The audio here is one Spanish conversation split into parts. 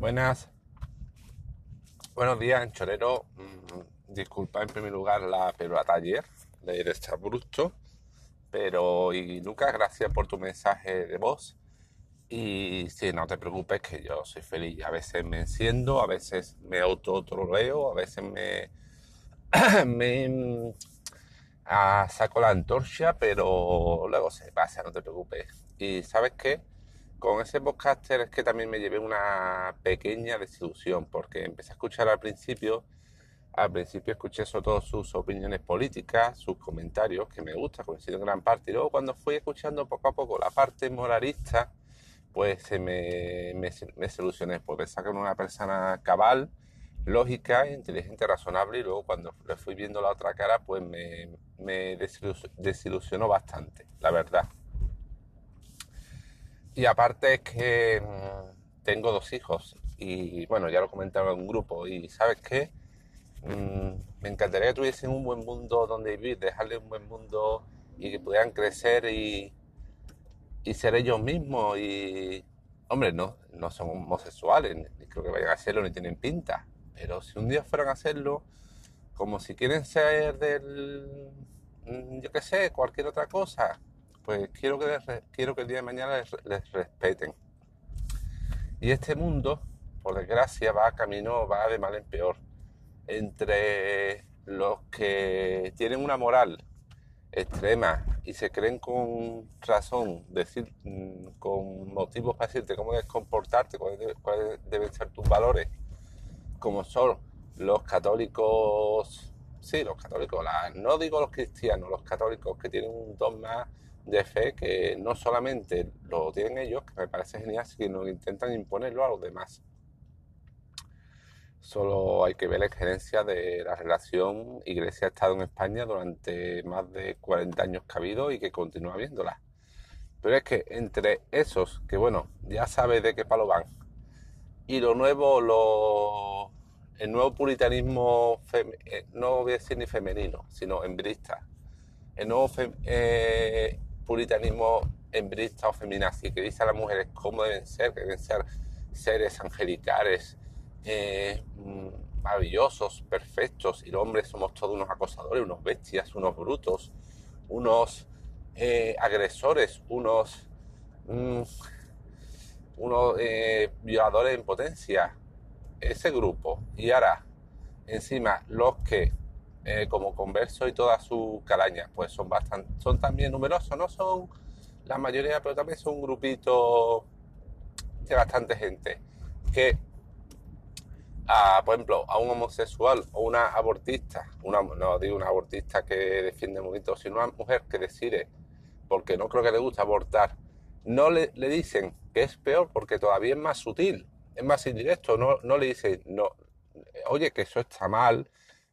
Buenas. Buenos días, Anchorero. Mm, disculpa en primer lugar la pelota ayer de estar bruto, pero y Lucas, gracias por tu mensaje de voz. Y sí, no te preocupes que yo soy feliz. A veces me enciendo, a veces me autotroleo, a veces me, me ah, saco la antorcha, pero luego se pasa, no te preocupes. Y sabes qué? Con ese podcaster es que también me llevé una pequeña desilusión, porque empecé a escuchar al principio, al principio escuché sobre todo sus opiniones políticas, sus comentarios, que me gusta, coincido en gran parte, y luego cuando fui escuchando poco a poco la parte moralista, pues se me, me, me solucioné, porque sacan una persona cabal, lógica, inteligente, razonable, y luego cuando le fui viendo la otra cara, pues me, me desilusionó bastante, la verdad. Y aparte es que mm, tengo dos hijos y bueno, ya lo comentaba en un grupo y ¿sabes qué? Mm, me encantaría que tuviesen un buen mundo donde vivir, dejarles un buen mundo y que pudieran crecer y, y ser ellos mismos y hombre, no, no son homosexuales, ni creo que vayan a hacerlo ni tienen pinta, pero si un día fueran a hacerlo, como si quieren ser del, mm, yo qué sé, cualquier otra cosa, pues quiero que, quiero que el día de mañana les, respeten. Y este mundo, por desgracia, va camino, va de mal en peor. Entre los que tienen una moral extrema y se creen con razón, decir, mm, con motivos para decirte cómo debes comportarte, cuáles, deben ser tus valores, como son los católicos, sí, los católicos, no digo los cristianos, los católicos que tienen un dogma de fe que no solamente lo tienen ellos, que me parece genial, sino que intentan imponerlo a los demás. Solo hay que ver la experiencia de la relación Iglesia-Estado en España durante más de 40 años que ha habido y que continúa habiéndola. Pero es que entre esos, que bueno, ya sabes de qué palo van, y lo nuevo, lo, el nuevo puritanismo, eh, no voy a decir ni femenino, sino embrista, el nuevo eh, puritanismo embrista o feminazi, que dice a las mujeres cómo deben ser, deben ser seres angelicales, eh, mm, maravillosos, perfectos, y los hombres somos todos unos acosadores, unos bestias, unos brutos, unos eh, agresores, unos, mm, unos eh, violadores en potencia. Ese grupo. Y ahora, encima, los que eh, como Converso y todas sus calañas, pues son bastante, son también numerosos, no son la mayoría, pero también son un grupito de bastante gente que, por ejemplo, a un homosexual o una abortista, una, no digo una abortista que defiende el movimiento, sino una mujer que decide, porque no creo que le guste abortar, no le, le dicen que es peor porque todavía es más sutil, es más indirecto, no, no le dicen, no, oye, que eso está mal,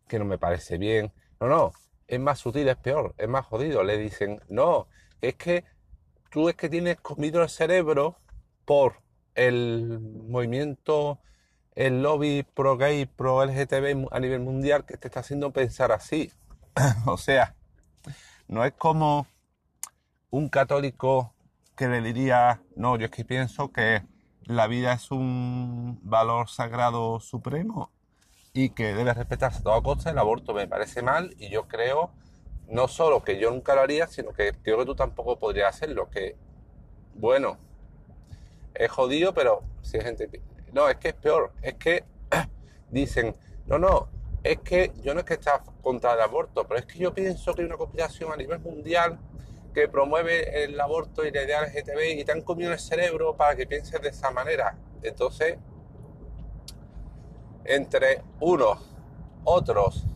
que no me parece bien. No, no, es más sutil, es peor, es más jodido. Le dicen, no, es que tú es que tienes comido el cerebro por el movimiento, el lobby pro gay, pro LGTB a nivel mundial que te está haciendo pensar así. o sea, no es como un católico que le diría, no, yo es que pienso que la vida es un valor sagrado supremo y que debe respetarse a toda costa. El aborto me parece mal y yo creo, no solo que yo nunca lo haría, sino que creo que tú tampoco podrías hacerlo. Que, bueno, es jodido, pero si hay gente... No, es que es peor. Es que dicen, no, no, es que yo no es que esté contra el aborto, pero es que yo pienso que hay una conspiración a nivel mundial que promueve el aborto y la idea LGTB y te han comido el cerebro para que pienses de esa manera. Entonces, entre unos, otros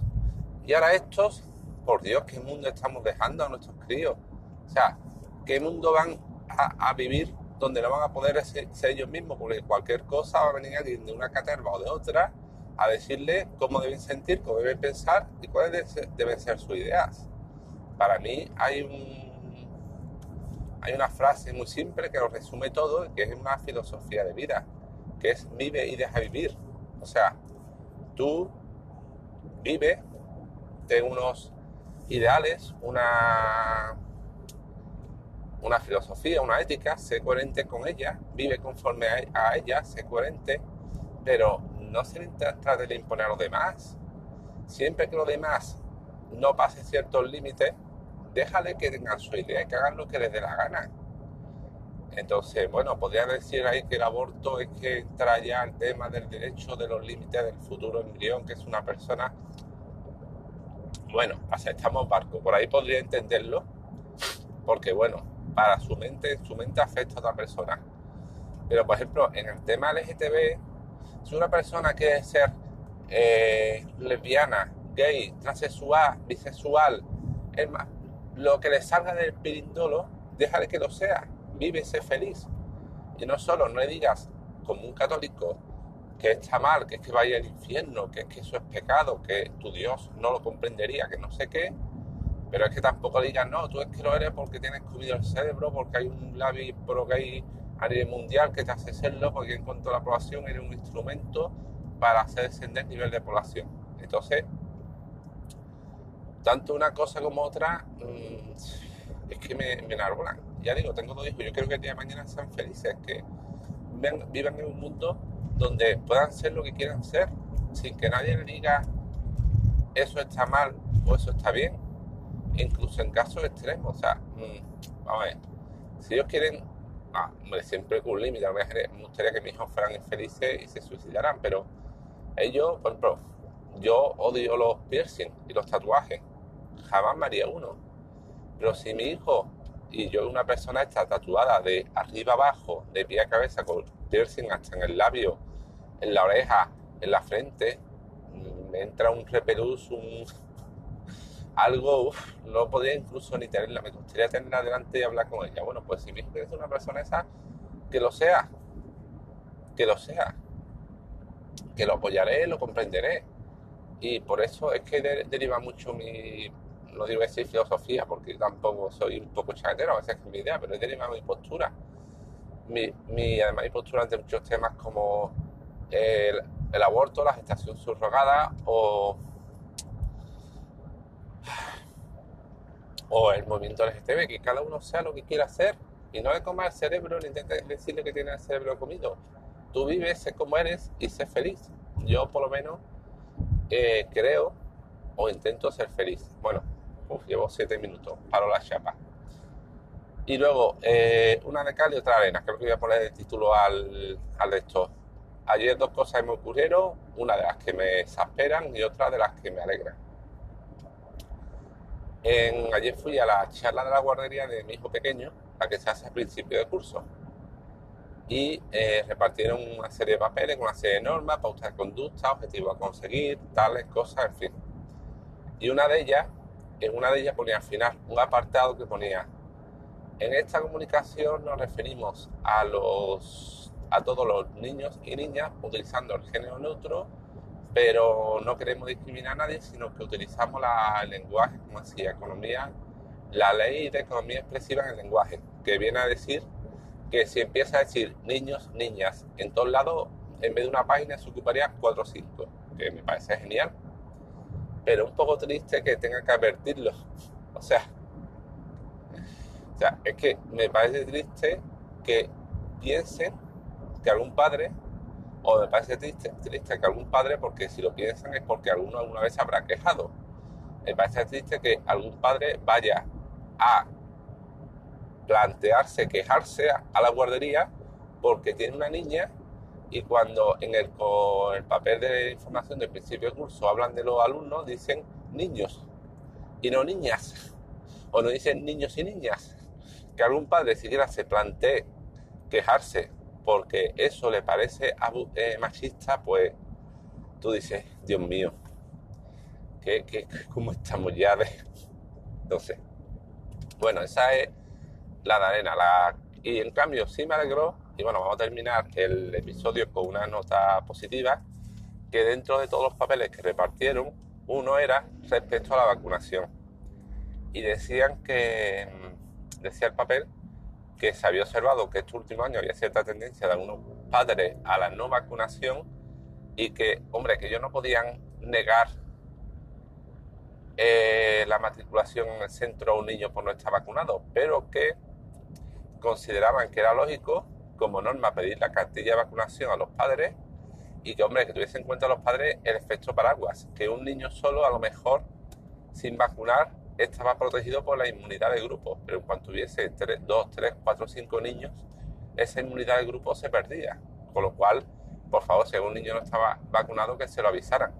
y ahora estos, por Dios, ¿qué mundo estamos dejando a nuestros críos? O sea, ¿qué mundo van a, vivir donde no van a poder ser, ellos mismos? Porque cualquier cosa va a venir alguien de una caterva o de otra a decirle cómo deben sentir, cómo deben pensar y cuáles deben ser sus ideas. Para mí hay un, hay una frase muy simple que lo resume todo, que es una filosofía de vida, que es vive y deja vivir. O sea, tú vive, ten unos ideales, una, una filosofía, una ética, sé coherente con ella, vive conforme a ella, sé coherente pero no se trata de imponer a los demás. Siempre que los demás no pasen ciertos límites, déjale que tengan su idea y que hagan lo que les dé la gana. Entonces, bueno, podría decir ahí que el aborto es que entra ya el tema del derecho de los límites del futuro embrión, que es una persona. Bueno, aceptamos barco, por ahí podría entenderlo, porque bueno, para su mente, su mente afecta a otra persona. Pero por ejemplo, en el tema LGTB, si una persona quiere ser eh, lesbiana, gay, transexual, bisexual, es más, lo que le salga del pirindolo, déjale que lo sea, vive, sé feliz. Y no solo, no le digas como un católico que está mal, que es que vaya al infierno, que es que eso es pecado, que tu Dios no lo comprendería, que no sé qué, pero es que tampoco digas, no, tú es que lo eres porque tienes comido el cerebro, porque hay un labio pro gay a nivel mundial que te hace serlo, porque en cuanto a la población eres un instrumento para hacer descender el nivel de población. Entonces, tanto una cosa como otra, mm, es que me, me enarbolan. Ya digo, tengo dos hijos, yo creo que el día de mañana sean felices, que vivan en un mundo donde puedan ser lo que quieran ser, sin que nadie le diga eso está mal o eso está bien, incluso en casos extremos. O sea, mm, vamos a ver, si ellos quieren, ah, siempre con un límite, me gustaría que mis hijos fueran infelices y se suicidaran, pero ellos, por ejemplo, yo odio los piercing y los tatuajes jamás me haría uno. Pero si mi hijo y yo una persona está tatuada de arriba abajo, de pie a cabeza, con piercing hasta en el labio, en la oreja, en la frente, me entra un repelús, un algo, no podría incluso ni tenerla, me gustaría tenerla delante y hablar con ella. Bueno, pues si hijo es una persona esa, que lo sea, que lo sea, que lo apoyaré, lo comprenderé. Y por eso es que deriva mucho mi, no digo decir filosofía, porque tampoco soy un poco chaquetero, a veces es mi idea, pero es de mi postura. Mi, además, mi postura ante muchos temas como el, aborto, la gestación subrogada o, o el movimiento LGTB, que cada uno sea lo que quiera hacer y no le coma el cerebro ni intentes decirle que tiene el cerebro comido. Tú vives, sé como eres y sé feliz. Yo por lo menos eh, creo o intento ser feliz. Bueno, llevo siete minutos, paro la chapa. Y luego, eh, una de cal y otra de arena. Creo que voy a poner el título al, al esto. Ayer dos cosas me ocurrieron, una de las que me exasperan y otra de las que me alegran. En, ayer fui a la charla de la guardería de mi hijo pequeño, la que se hace al principio de curso. Y eh, repartieron una serie de papeles una serie de normas, pautas de conducta, objetivos a conseguir, tales cosas, en fin. Y una de ellas en una de ellas ponía al final un apartado que ponía, en esta comunicación nos referimos a, los, a todos los niños y niñas utilizando el género neutro, pero no queremos discriminar a nadie, sino que utilizamos la, el lenguaje, como decía, economía, la ley de economía expresiva en el lenguaje, que viene a decir que si empieza a decir niños, niñas, en todos lados, en vez de una página se ocuparía cuatro o cinco, que me parece genial pero un poco triste que tenga que advertirlo. O sea, o sea, es que me parece triste que piensen que algún padre, o me parece triste, triste que algún padre, porque si lo piensan es porque alguno alguna vez habrá quejado. Me parece triste que algún padre vaya a plantearse, quejarse a la guardería porque tiene una niña y cuando en el, con el papel de información del principio de curso hablan de los alumnos, dicen niños y no niñas. O no dicen niños y niñas. Que algún padre siquiera se plantee quejarse porque eso le parece eh, machista, pues tú dices, Dios mío, ¿qué, qué, cómo estamos ya de...? Entonces, bueno, esa es la de arena. Y en cambio sí me alegró y bueno, vamos a terminar el episodio con una nota positiva, que dentro de todos los papeles que repartieron, uno era respecto a la vacunación. Y decían que, mm, decía el papel, que se había observado que este último año había cierta tendencia de algunos padres a la no vacunación y que, hombre, que ellos no podían negar eh, la matriculación en el centro a un niño por no estar vacunado, pero que consideraban que era lógico como norma pedir la cartilla de vacunación a los padres y que, hombre, que tuviese en cuenta los padres el efecto paraguas, que un niño solo a lo mejor sin vacunar estaba protegido por la inmunidad de grupo, pero en cuanto tuviese 2, 3, 4, 5 niños, esa inmunidad de grupo se perdía. Con lo cual, por favor, si algún niño no estaba vacunado, que se lo avisaran.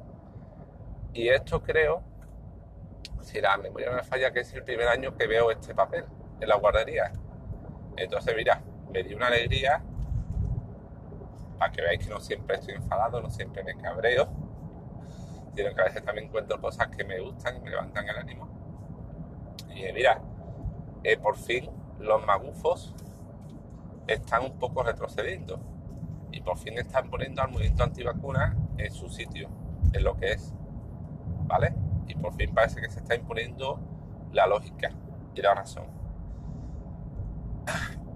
Y esto creo, si la memoria no me falla, que es el primer año que veo este papel en la guardería. Entonces, mira, me dio una alegría para que veáis que no siempre estoy enfadado, no siempre me cabreo, sino que a veces también encuentro cosas que me gustan y me levantan el ánimo. Y mira, eh, por fin los magufos están un poco retrocediendo y por fin están poniendo al movimiento antivacuna en su sitio, en lo que es, ¿vale? Y por fin parece que se está imponiendo la lógica y la razón.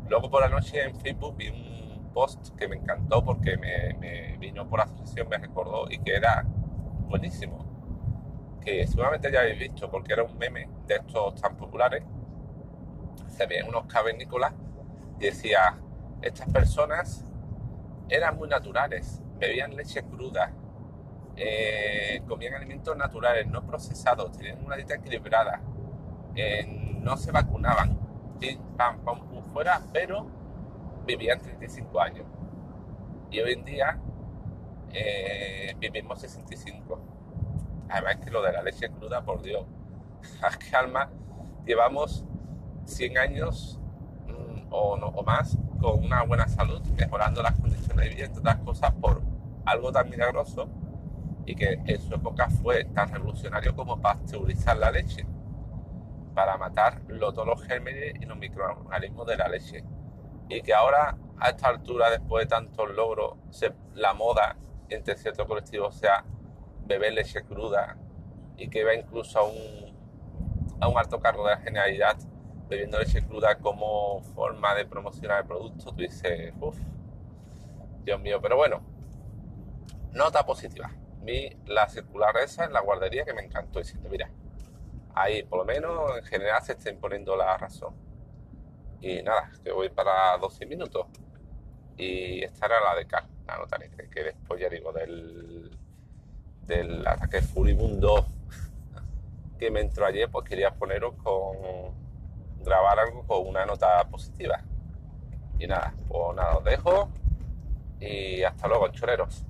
Luego por la noche en Facebook vi un post que me encantó porque me, vino por asociación, me recordó y que era buenísimo. Que seguramente ya habéis visto porque era un meme de estos tan populares. Se veían unos cavernícolas y decía, estas personas eran muy naturales, bebían leche cruda, eh, comían alimentos naturales, no procesados, tenían una dieta equilibrada, eh, no se vacunaban, pam, pam, fuera, pero vivían 35 años. Y hoy en día eh, vivimos 65. Además que lo de la leche cruda, por Dios, a que alma, llevamos 100 años mm, o, o más con una buena salud, mejorando las condiciones de vida, entre otras cosas, por algo tan milagroso y que en su época fue tan revolucionario como pasteurizar la leche para matar todos los gérmenes y los microorganismos de la leche. Y que ahora, a esta altura, después de tantos logros, la moda entre ciertos colectivos sea beber leche cruda y que va incluso a un, a un alto cargo de la generalidad bebiendo leche cruda como forma de promocionar el producto, tú dices, uff, Dios mío, pero bueno, nota positiva. Vi la circular esa en la guardería que me encantó diciendo, mira, ahí por lo menos en general se está imponiendo la razón. Y nada, que voy para 12 minutos. Y esta era la de Cal, la nota que después ya digo del, del ataque furibundo que me entró ayer, pues quería poneros con grabar algo con una nota positiva. Y nada, pues nada, os dejo y hasta luego, choreros.